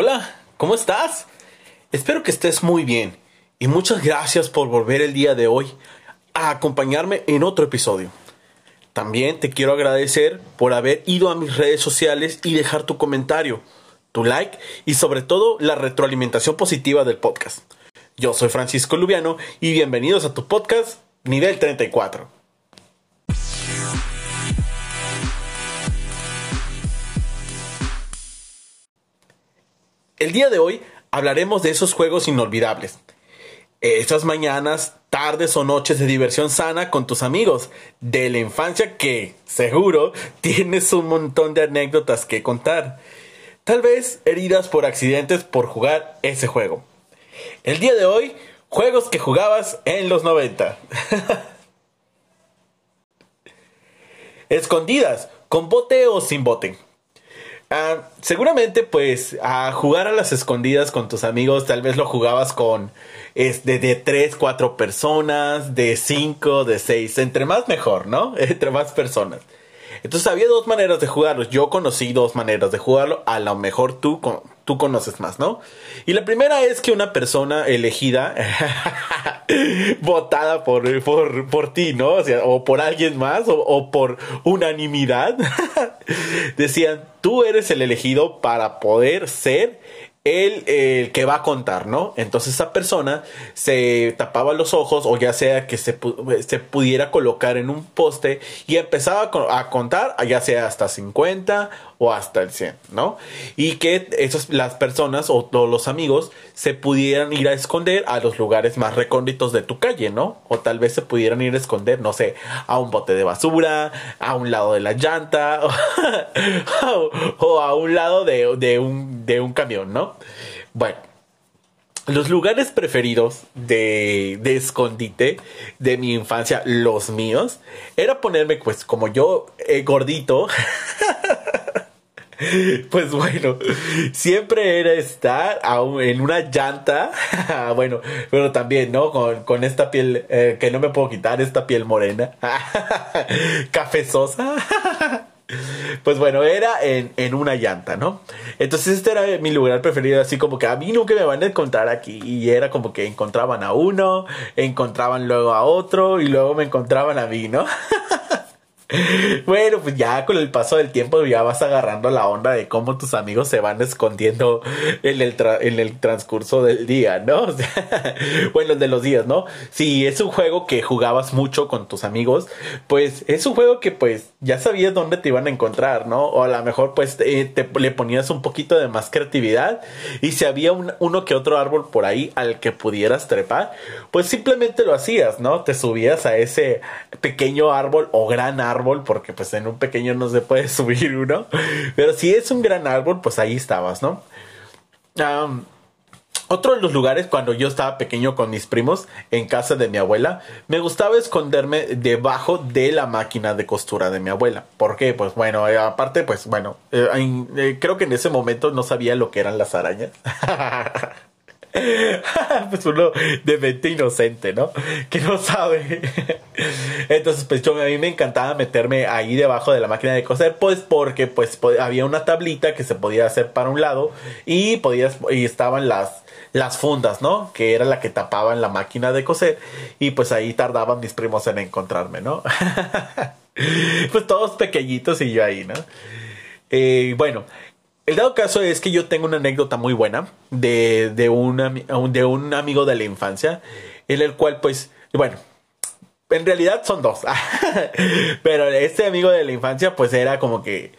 Hola, ¿cómo estás? Espero que estés muy bien y muchas gracias por volver el día de hoy a acompañarme en otro episodio. También te quiero agradecer por haber ido a mis redes sociales y dejar tu comentario, tu like y sobre todo la retroalimentación positiva del podcast. Yo soy Francisco Lubiano y bienvenidos a tu podcast Nivel 34. El día de hoy hablaremos de esos juegos inolvidables. Esas mañanas, tardes o noches de diversión sana con tus amigos de la infancia que, seguro, tienes un montón de anécdotas que contar. Tal vez heridas por accidentes por jugar ese juego. El día de hoy, juegos que jugabas en los 90. Escondidas, con bote o sin bote. Ah, seguramente, pues, a jugar a las escondidas con tus amigos, tal vez lo jugabas con este, de 3, 4 personas, de 5, de 6, entre más mejor, ¿no? Entre más personas. Entonces había dos maneras de jugarlo. Yo conocí dos maneras de jugarlo. A lo mejor tú, tú conoces más, ¿no? Y la primera es que una persona elegida, votada por, por, por, ti, ¿no? O, sea, o por alguien más, o, o por unanimidad, decían, tú eres el elegido para poder ser el, el, que va a contar, ¿no? Entonces esa persona se tapaba los ojos o ya sea que se, se pudiera colocar en un poste y empezaba a contar, ya sea hasta 50 o hasta el 100, ¿no? Y que esos, las personas o todos los amigos se pudieran ir a esconder a los lugares más recónditos de tu calle, ¿no? O tal vez se pudieran ir a esconder, no sé, a un bote de basura, a un lado de la llanta o, o a un lado de, de, un, de un camión, ¿no? Bueno, los lugares preferidos de, de, escondite de mi infancia, los míos, era ponerme, pues, como yo, eh, gordito. Pues bueno, siempre era estar en una llanta. bueno, pero también, ¿no? Con, con esta piel eh, que no me puedo quitar, esta piel morena. Cafezosa. Pues bueno, era en, en, una llanta, ¿no? Entonces este era mi lugar preferido, así como que a mí nunca me van a encontrar aquí. Y era como que encontraban a uno, encontraban luego a otro y luego me encontraban a mí, ¿no? Bueno, pues ya con el paso del tiempo ya vas agarrando la onda de cómo tus amigos se van escondiendo en el, en el transcurso del día, ¿no? O sea, bueno, de los días, ¿no? Si es un juego que jugabas mucho con tus amigos, pues es un juego que pues ya sabías dónde te iban a encontrar, ¿no? O a lo mejor pues te, le ponías un poquito de más creatividad y si había un, uno que otro árbol por ahí al que pudieras trepar, pues simplemente lo hacías, ¿no? Te subías a ese pequeño árbol o gran árbol porque pues en un pequeño no se puede subir uno. Pero si es un gran árbol, pues ahí estabas, ¿no? otro de los lugares cuando yo estaba pequeño con mis primos en casa de mi abuela, me gustaba esconderme debajo de la máquina de costura de mi abuela. ¿Por qué? Pues bueno, eh, aparte, pues bueno, eh, eh, creo que en ese momento no sabía lo que eran las arañas. pues uno de mente inocente, ¿no? Que no sabe. Entonces, pues yo, a mí me encantaba meterme ahí debajo de la máquina de coser, pues porque pues había una tablita que se podía hacer para un lado y podías y estaban las las fundas, ¿no? Que era la que tapaban la máquina de coser y pues ahí tardaban mis primos en encontrarme, ¿no? pues todos pequeñitos y yo ahí, ¿no? Eh, bueno, el dado caso es que yo tengo una anécdota muy buena de, de, un, de un amigo de la infancia, en el cual pues, bueno, en realidad son dos, pero este amigo de la infancia pues era como que,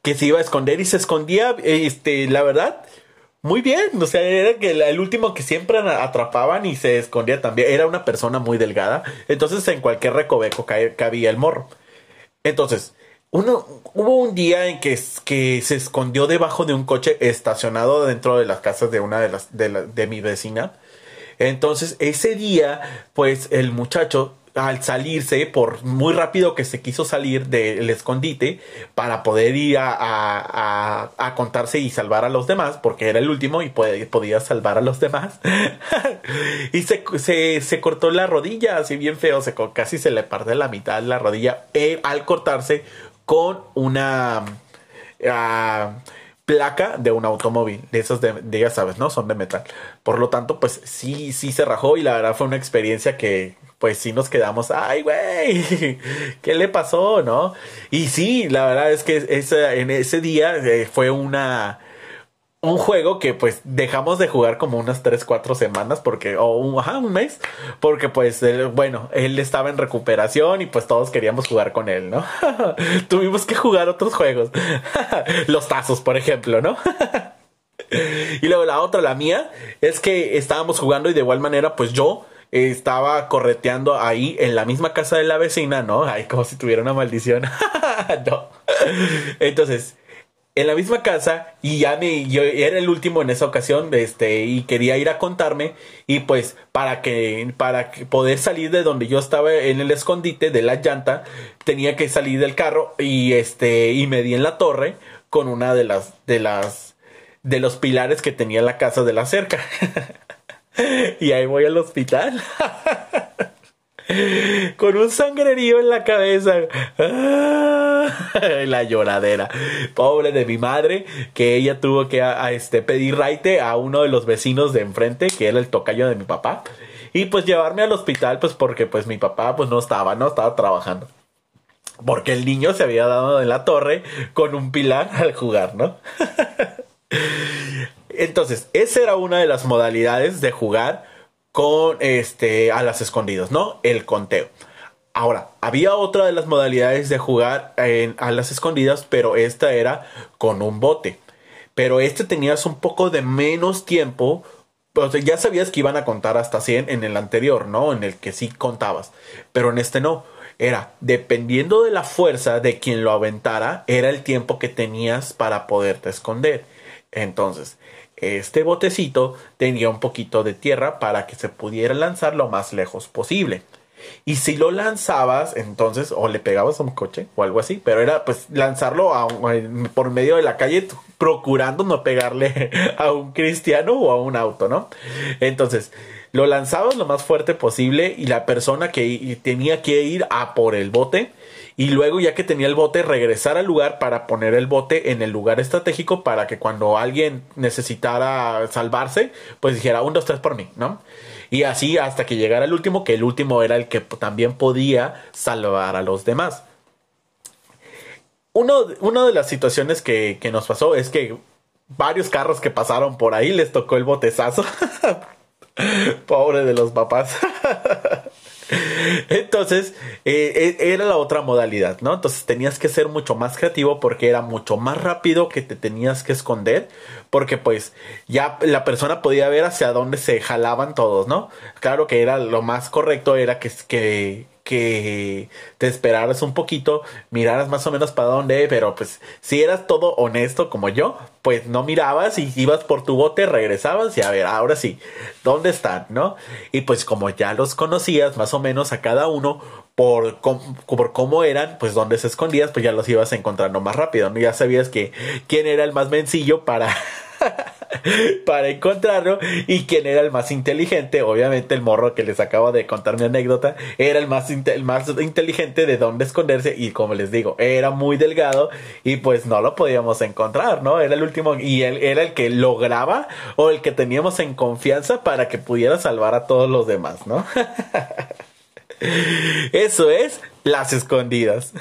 que se iba a esconder y se escondía, este, la verdad, muy bien, o sea, era que el último que siempre atrapaban y se escondía también, era una persona muy delgada, entonces en cualquier recoveco cabía el morro. Entonces, uno, hubo un día en que, que, se escondió debajo de un coche estacionado dentro de las casas de una de las de, mi vecina. Entonces, ese día, pues el muchacho al salirse, por muy rápido que se quiso salir del escondite para poder ir a, a, a, contarse y salvar a los demás, porque era el último y podía salvar a los demás. y se, se, se, cortó la rodilla, así bien feo, se, casi se le parte la mitad de la rodilla. Eh, al cortarse, con una... Uh, placa de un automóvil, de esas de, ya sabes, ¿no? Son de metal. Por lo tanto, pues sí, sí se rajó y la verdad fue una experiencia que, pues sí nos quedamos, ay, güey, ¿qué le pasó, no? Y sí, la verdad es que ese, en ese día eh, fue una un juego que pues dejamos de jugar como unas 3, 4 semanas porque, o un, mes, porque pues bueno, él estaba en recuperación y pues todos queríamos jugar con él, ¿no? Tuvimos que jugar otros juegos, los tazos, por ejemplo, ¿no? y luego la otra, la mía, es que estábamos jugando y de igual manera pues yo estaba correteando ahí en la misma casa de la vecina, ¿no? Ay, como si tuviera una maldición. no. Entonces, en la misma casa y ya me yo era el último en esa ocasión este y quería ir a contarme y pues para que para poder salir de donde yo estaba en el escondite de la llanta tenía que salir del carro y este y me di en la torre con una de las de las de los pilares que tenía la casa de la cerca. Y ahí voy al hospital con un sangrerío en la cabeza. Ah, la lloradera. Pobre de mi madre, que ella tuvo que a, este, pedir raite a uno de los vecinos de enfrente, que era el tocayo de mi papá. Y pues llevarme al hospital, pues porque pues mi papá pues no estaba, no estaba trabajando. Porque el niño se había dado en la torre con un pilar al jugar, ¿no? Entonces, esa era una de las modalidades de jugar con este a las escondidas, ¿no? El conteo. Ahora, había otra de las modalidades de jugar a las escondidas, pero esta era con un bote. Pero este tenías un poco de menos tiempo. O ya sabías que iban a contar hasta 100 en el anterior, ¿no? En el que sí contabas. Pero en este no. Era, dependiendo de la fuerza de quien lo aventara, era el tiempo que tenías para poderte esconder. Entonces, este botecito tenía un poquito de tierra para que se pudiera lanzar lo más lejos posible. Y si lo lanzabas, entonces, o le pegabas a un coche o algo así, pero era pues lanzarlo por medio de la calle, procurando no pegarle a un cristiano o a un auto, ¿no? Entonces, lo lanzabas lo más fuerte posible y la persona que tenía que ir a por el bote y luego ya que tenía el bote regresar al lugar para poner el bote en el lugar estratégico para que cuando alguien necesitara salvarse pues dijera un dos tres por mí no y así hasta que llegara el último que el último era el que también podía salvar a los demás. Uno, una de las situaciones que, que nos pasó es que varios carros que pasaron por ahí les tocó el botezazo. Pobre de los papás Entonces, eh, eh, era la otra modalidad, ¿no? Entonces tenías que ser mucho más creativo porque era mucho más rápido que te tenías que esconder, porque pues ya la persona podía ver hacia dónde se jalaban todos, ¿no? Claro que era lo más correcto, era que, que que te esperaras un poquito, miraras más o menos para dónde, pero pues si eras todo honesto como yo, pues no mirabas y ibas por tu bote, regresabas y a ver, ahora sí, ¿dónde están? ¿No? Y pues como ya los conocías más o menos a cada uno, por, por cómo eran, pues donde se escondías, pues ya los ibas encontrando más rápido, ¿no? Ya sabías que quién era el más mencillo para para encontrarlo y quien era el más inteligente, obviamente el morro que les acabo de contar mi anécdota, era el más, más inteligente de dónde esconderse y como les digo, era muy delgado y pues no lo podíamos encontrar, ¿no? Era el último y él era el que lograba o el que teníamos en confianza para que pudiera salvar a todos los demás, ¿no? Eso es las escondidas.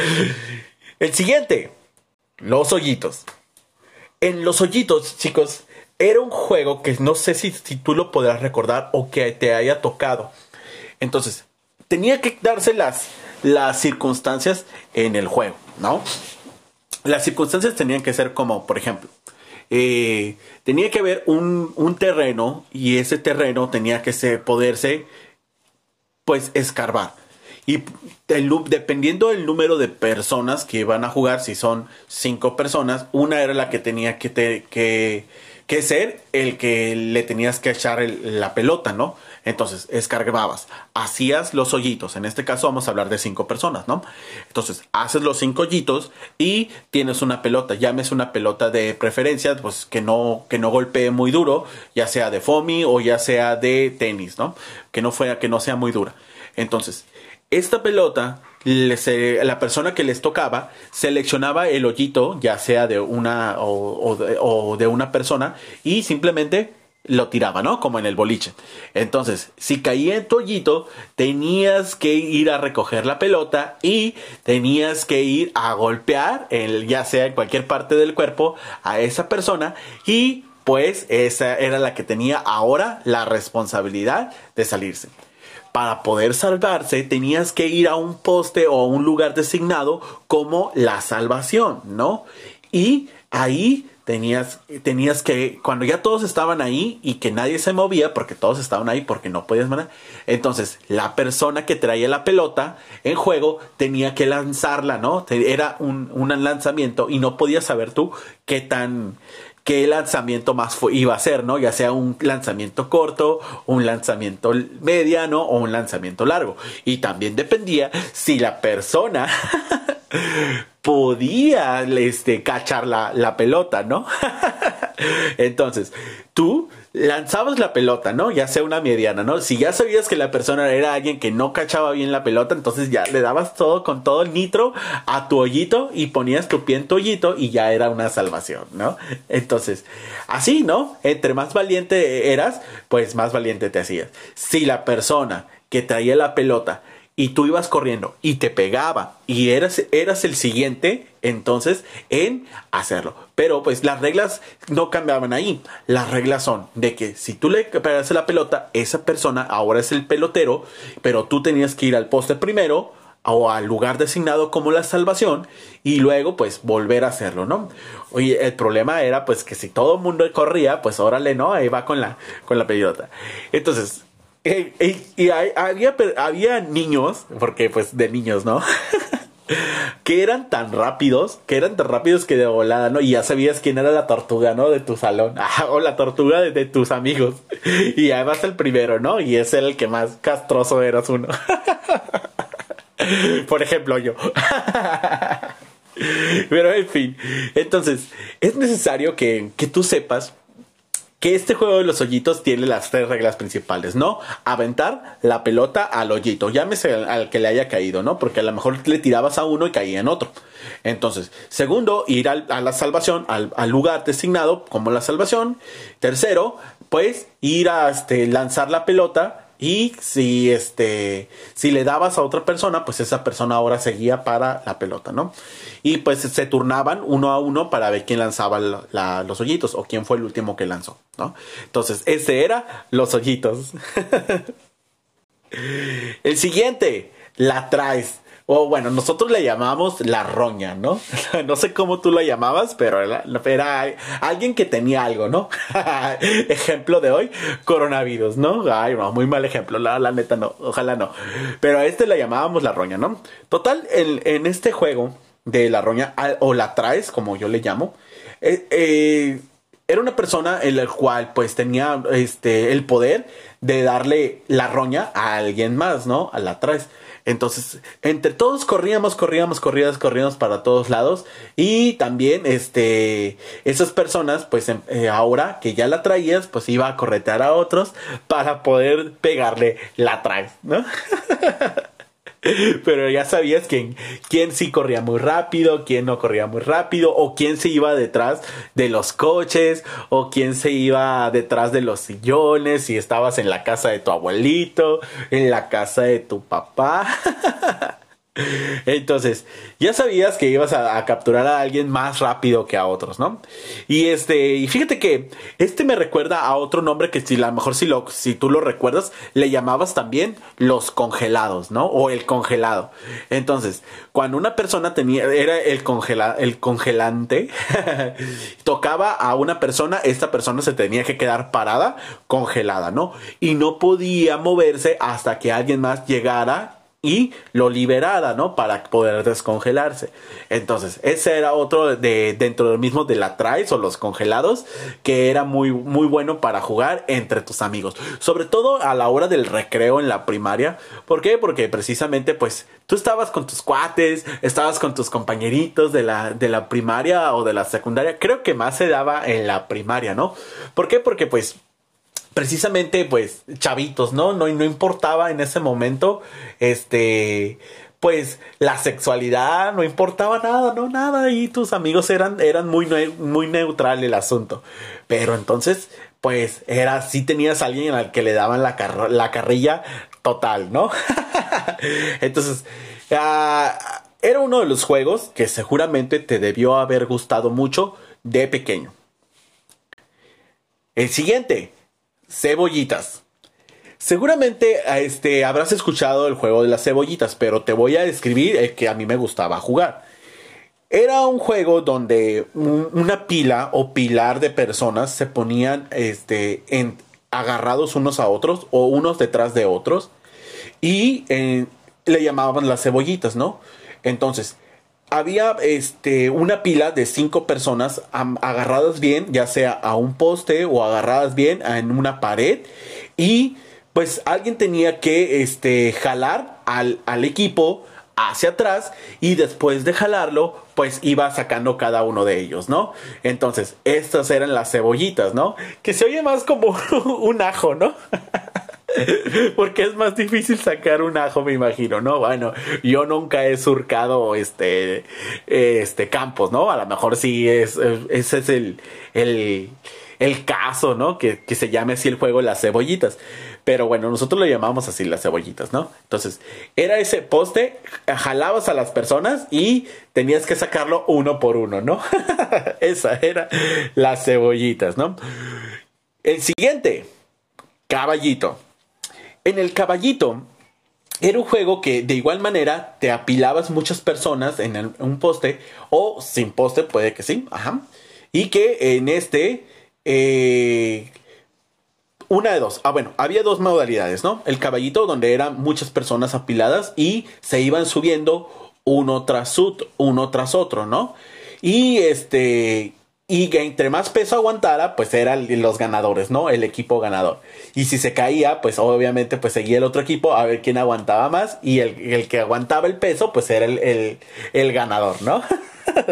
el siguiente, los hoyitos. En Los Hoyitos, chicos, era un juego que no sé si, tú lo podrás recordar o que te haya tocado. Entonces, tenía que darse las, las circunstancias en el juego, ¿no? Las circunstancias tenían que ser como, por ejemplo, eh, tenía que haber un, un, terreno y ese terreno tenía que ser, poderse, pues, escarbar. Y dependiendo del número de personas que iban a jugar, si son cinco personas, una era la que tenía que, que, que ser el que le tenías que echar la pelota, ¿no? Entonces, escargabas, hacías los hoyitos. En este caso vamos a hablar de cinco personas, ¿no? Entonces, haces los cinco hoyitos y tienes una pelota. Llames una pelota de preferencia, pues que no, que no golpee muy duro, ya sea de foamy o ya sea de tenis, ¿no? Que no, fuera, que no sea muy dura. Entonces, esta pelota la persona que les tocaba seleccionaba el hoyito, ya sea de una o, de, una persona, y simplemente lo tiraba, ¿no? Como en el boliche. Entonces, si caía en tu hoyito, tenías que ir a recoger la pelota y tenías que ir a golpear, ya sea en cualquier parte del cuerpo, a esa persona y pues esa era la que tenía ahora la responsabilidad de salirse para poder salvarse tenías que ir a un poste o a un lugar designado como la salvación, ¿no? Y ahí tenías, tenías que, cuando ya todos estaban ahí y que nadie se movía, porque todos estaban ahí porque no podías mandar, entonces la persona que traía la pelota en juego tenía que lanzarla, ¿no? Era un, un lanzamiento y no podías saber tú qué tan, qué lanzamiento más iba a ser, ¿no? Ya sea un lanzamiento corto, un lanzamiento mediano o un lanzamiento largo. Y también dependía si la persona podía este, cachar la, la pelota, ¿no? Entonces, tú lanzabas la pelota, ¿no? Ya sea una mediana, ¿no? Si ya sabías que la persona era alguien que no cachaba bien la pelota, entonces ya le dabas todo con todo el nitro a tu hoyito y ponías tu pie en tu hoyito y ya era una salvación, ¿no? Entonces, así, ¿no? Entre más valiente eras, pues más valiente te hacías. Si la persona que traía la pelota y tú ibas corriendo y te pegaba y eras, eras el siguiente, entonces en hacerlo. Pero pues las reglas no cambiaban ahí. Las reglas son de que si tú le pegaste la pelota, esa persona ahora es el pelotero, pero tú tenías que ir al poste primero o al lugar designado como la salvación y luego pues volver a hacerlo, ¿no? Oye, el problema era pues que si todo el mundo corría, pues órale, ¿no? Ahí va con la, con la pelota. Entonces, y había, había niños, porque pues de niños, ¿no? que eran tan rápidos, que eran tan rápidos que de volada, ¿no? Y ya sabías quién era la tortuga, ¿no? De tu salón. o la tortuga de, tus amigos. Y además el primero, ¿no? Y es el que más castroso eras uno. Por ejemplo, yo. Pero en fin. Entonces, es necesario que, que tú sepas que este juego de los hoyitos tiene las tres reglas principales, ¿no? Aventar la pelota al hoyito, llámese al, que le haya caído, ¿no? Porque a lo mejor le tirabas a uno y caía en otro. Entonces, segundo, ir a la salvación, al, lugar designado como la salvación. Tercero, pues ir a este, lanzar la pelota y si este si le dabas a otra persona, pues esa persona ahora seguía para la pelota, ¿no? Y pues se turnaban uno a uno para ver quién lanzaba los hoyitos o quién fue el último que lanzó, ¿no? Entonces, ese era los hoyitos. el siguiente, la traes. O bueno, nosotros le llamamos la roña, ¿no? no sé cómo tú la llamabas, pero era, alguien que tenía algo, ¿no? ejemplo de hoy, coronavirus, ¿no? Ay, no, muy mal ejemplo, la, la neta no, ojalá no. Pero a este le llamábamos la roña, ¿no? Total, en, este juego de la roña, o la traes, como yo le llamo, eh, eh, era una persona en la cual pues tenía este, el poder de darle la roña a alguien más, ¿no? A la traes. Entonces, entre todos corríamos, corríamos, corríamos, corríamos para todos lados. Y también, este, esas personas, pues em, eh, ahora que ya la traías, pues iba a corretear a otros para poder pegarle la traes, ¿no? Pero ya sabías quién, quién sí corría muy rápido, quién no corría muy rápido, o quién se iba detrás de los coches, o quién se iba detrás de los sillones, si estabas en la casa de tu abuelito, en la casa de tu papá. Entonces, ya sabías que ibas a, capturar a alguien más rápido que a otros, ¿no? Y este, y fíjate que este me recuerda a otro nombre que si a lo mejor si lo, si tú lo recuerdas, le llamabas también los congelados, ¿no? O el congelado. Entonces, cuando una persona tenía, era el el congelante, tocaba a una persona, esta persona se tenía que quedar parada, congelada, ¿no? Y no podía moverse hasta que alguien más llegara y lo liberara, ¿no? Para poder descongelarse. Entonces, ese era otro de dentro del mismo de la traes o los congelados que era muy muy bueno para jugar entre tus amigos, sobre todo a la hora del recreo en la primaria. ¿Por qué? Porque precisamente pues tú estabas con tus cuates, estabas con tus compañeritos de la de la primaria o de la secundaria. Creo que más se daba en la primaria, ¿no? ¿Por qué? Porque pues precisamente pues chavitos, ¿no? No, no importaba en ese momento, este, pues la sexualidad no importaba nada, no nada, y tus amigos eran, eran muy, muy neutral el asunto. Pero entonces, pues era, si tenías alguien al que le daban la, la carrilla total, ¿no? entonces, ah, era uno de los juegos que seguramente te debió haber gustado mucho de pequeño. El siguiente, cebollitas. Seguramente este, habrás escuchado el juego de las cebollitas, pero te voy a describir el que a mí me gustaba jugar. Era un juego donde una pila o pilar de personas se ponían este, agarrados unos a otros o unos detrás de otros y eh, le llamaban las cebollitas, ¿no? Entonces, había este, una pila de cinco personas agarradas bien, ya sea a un poste o agarradas bien en una pared y pues alguien tenía que este, jalar al, al equipo hacia atrás y después de jalarlo, pues iba sacando cada uno de ellos, ¿no? Entonces, estas eran las cebollitas, ¿no? Que se oye más como un ajo, ¿no? Porque es más difícil sacar un ajo, me imagino, ¿no? Bueno, yo nunca he surcado este, este campos, ¿no? A lo mejor sí es, ese es el, el, el caso, ¿no? Que, que se llame así el juego las cebollitas. Pero bueno, nosotros lo llamamos así las cebollitas, ¿no? Entonces, era ese poste, jalabas a las personas y tenías que sacarlo uno por uno, ¿no? Esa era las cebollitas, ¿no? El siguiente, caballito. En el caballito era un juego que de igual manera te apilabas muchas personas en un poste o sin poste, puede que sí, ajá. Y que en este eh, una de dos. Ah, bueno, había dos modalidades, ¿no? El caballito, donde eran muchas personas apiladas y se iban subiendo uno tras uno tras otro, ¿no? Y este. Y que entre más peso aguantara, pues eran los ganadores, ¿no? El equipo ganador. Y si se caía, pues obviamente pues seguía el otro equipo a ver quién aguantaba más. Y el, que aguantaba el peso, pues era el, el ganador, ¿no?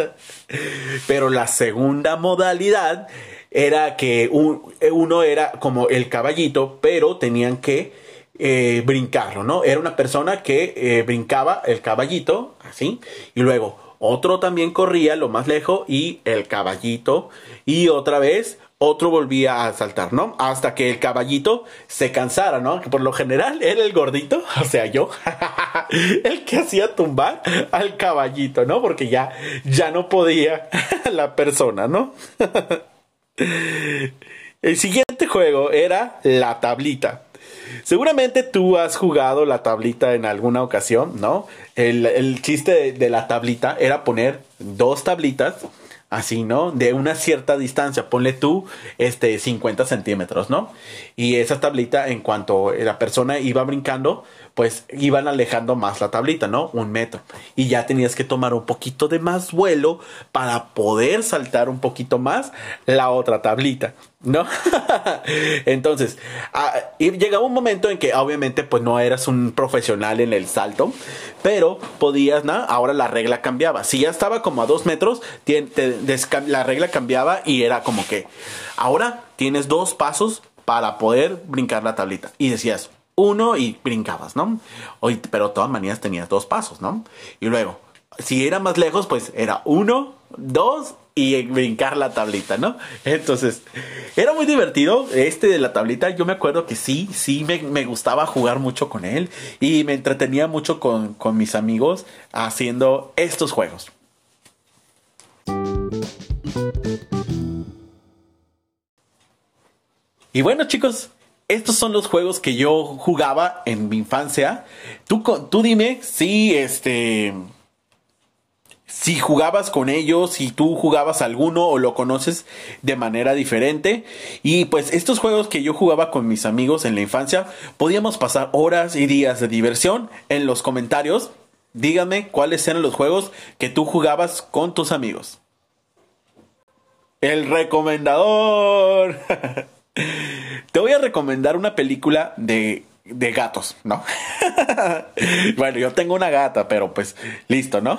Pero la segunda modalidad era que uno era como el caballito, pero tenían que eh, brincarlo, ¿no? Era una persona que eh, brincaba el caballito, así, y luego otro también corría lo más lejos y el caballito, y otra vez otro volvía a saltar, ¿no? Hasta que el caballito se cansara, ¿no? Que por lo general era el gordito, o sea, yo, el que hacía tumbar al caballito, ¿no? Porque ya, ya no podía la persona, ¿no? El siguiente juego era la tablita. Seguramente tú has jugado la tablita en alguna ocasión, ¿no? El, chiste de, la tablita era poner dos tablitas, así, ¿no? De una cierta distancia. Ponle tú, este, 50 centímetros, ¿no? Y esa tablita, en cuanto la persona iba brincando, pues iban alejando más la tablita, ¿no? Un metro. Y ya tenías que tomar un poquito de más vuelo para poder saltar un poquito más la otra tablita, ¿no? Entonces, llegaba un momento en que obviamente pues no eras un profesional en el salto, pero podías, ¿no? Ahora la regla cambiaba. Si ya estaba como a dos metros, la regla cambiaba y era como que ahora tienes dos pasos para poder brincar la tablita. Y decías, uno y brincabas, ¿no? Pero de todas maneras tenías dos pasos, ¿no? Y luego, si era más lejos, pues era uno, dos y brincar la tablita, ¿no? Entonces, era muy divertido este de la tablita. Yo me acuerdo que sí, sí me, gustaba jugar mucho con él y me entretenía mucho con, con mis amigos haciendo estos juegos. Y bueno chicos, estos son los juegos que yo jugaba en mi infancia. Tú, tú dime si este. Si jugabas con ellos, si tú jugabas alguno o lo conoces de manera diferente. Y pues estos juegos que yo jugaba con mis amigos en la infancia, podíamos pasar horas y días de diversión. En los comentarios, dígame cuáles eran los juegos que tú jugabas con tus amigos. El recomendador. Te voy a recomendar una película de, de gatos, ¿no? bueno, yo tengo una gata, pero pues listo, ¿no?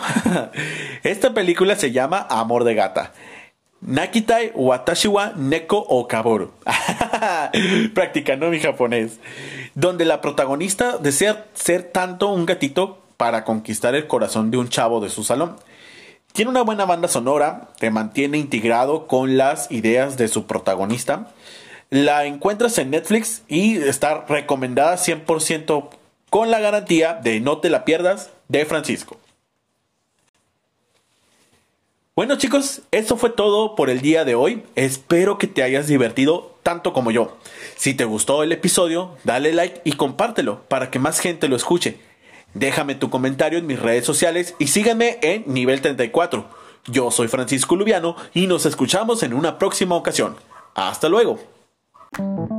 Esta película se llama Amor de Gata. Nakitai Watashiwa Neko Okaboru. Practicando mi japonés. Donde la protagonista desea ser tanto un gatito para conquistar el corazón de un chavo de su salón. Tiene una buena banda sonora, te mantiene integrado con las ideas de su protagonista. La encuentras en Netflix y está recomendada 100% con la garantía de no te la pierdas de Francisco. Bueno chicos, eso fue todo por el día de hoy. Espero que te hayas divertido tanto como yo. Si te gustó el episodio, dale like y compártelo para que más gente lo escuche. Déjame tu comentario en mis redes sociales y síganme en Nivel 34. Yo soy Francisco Lubiano y nos escuchamos en una próxima ocasión. Hasta luego. Thank you.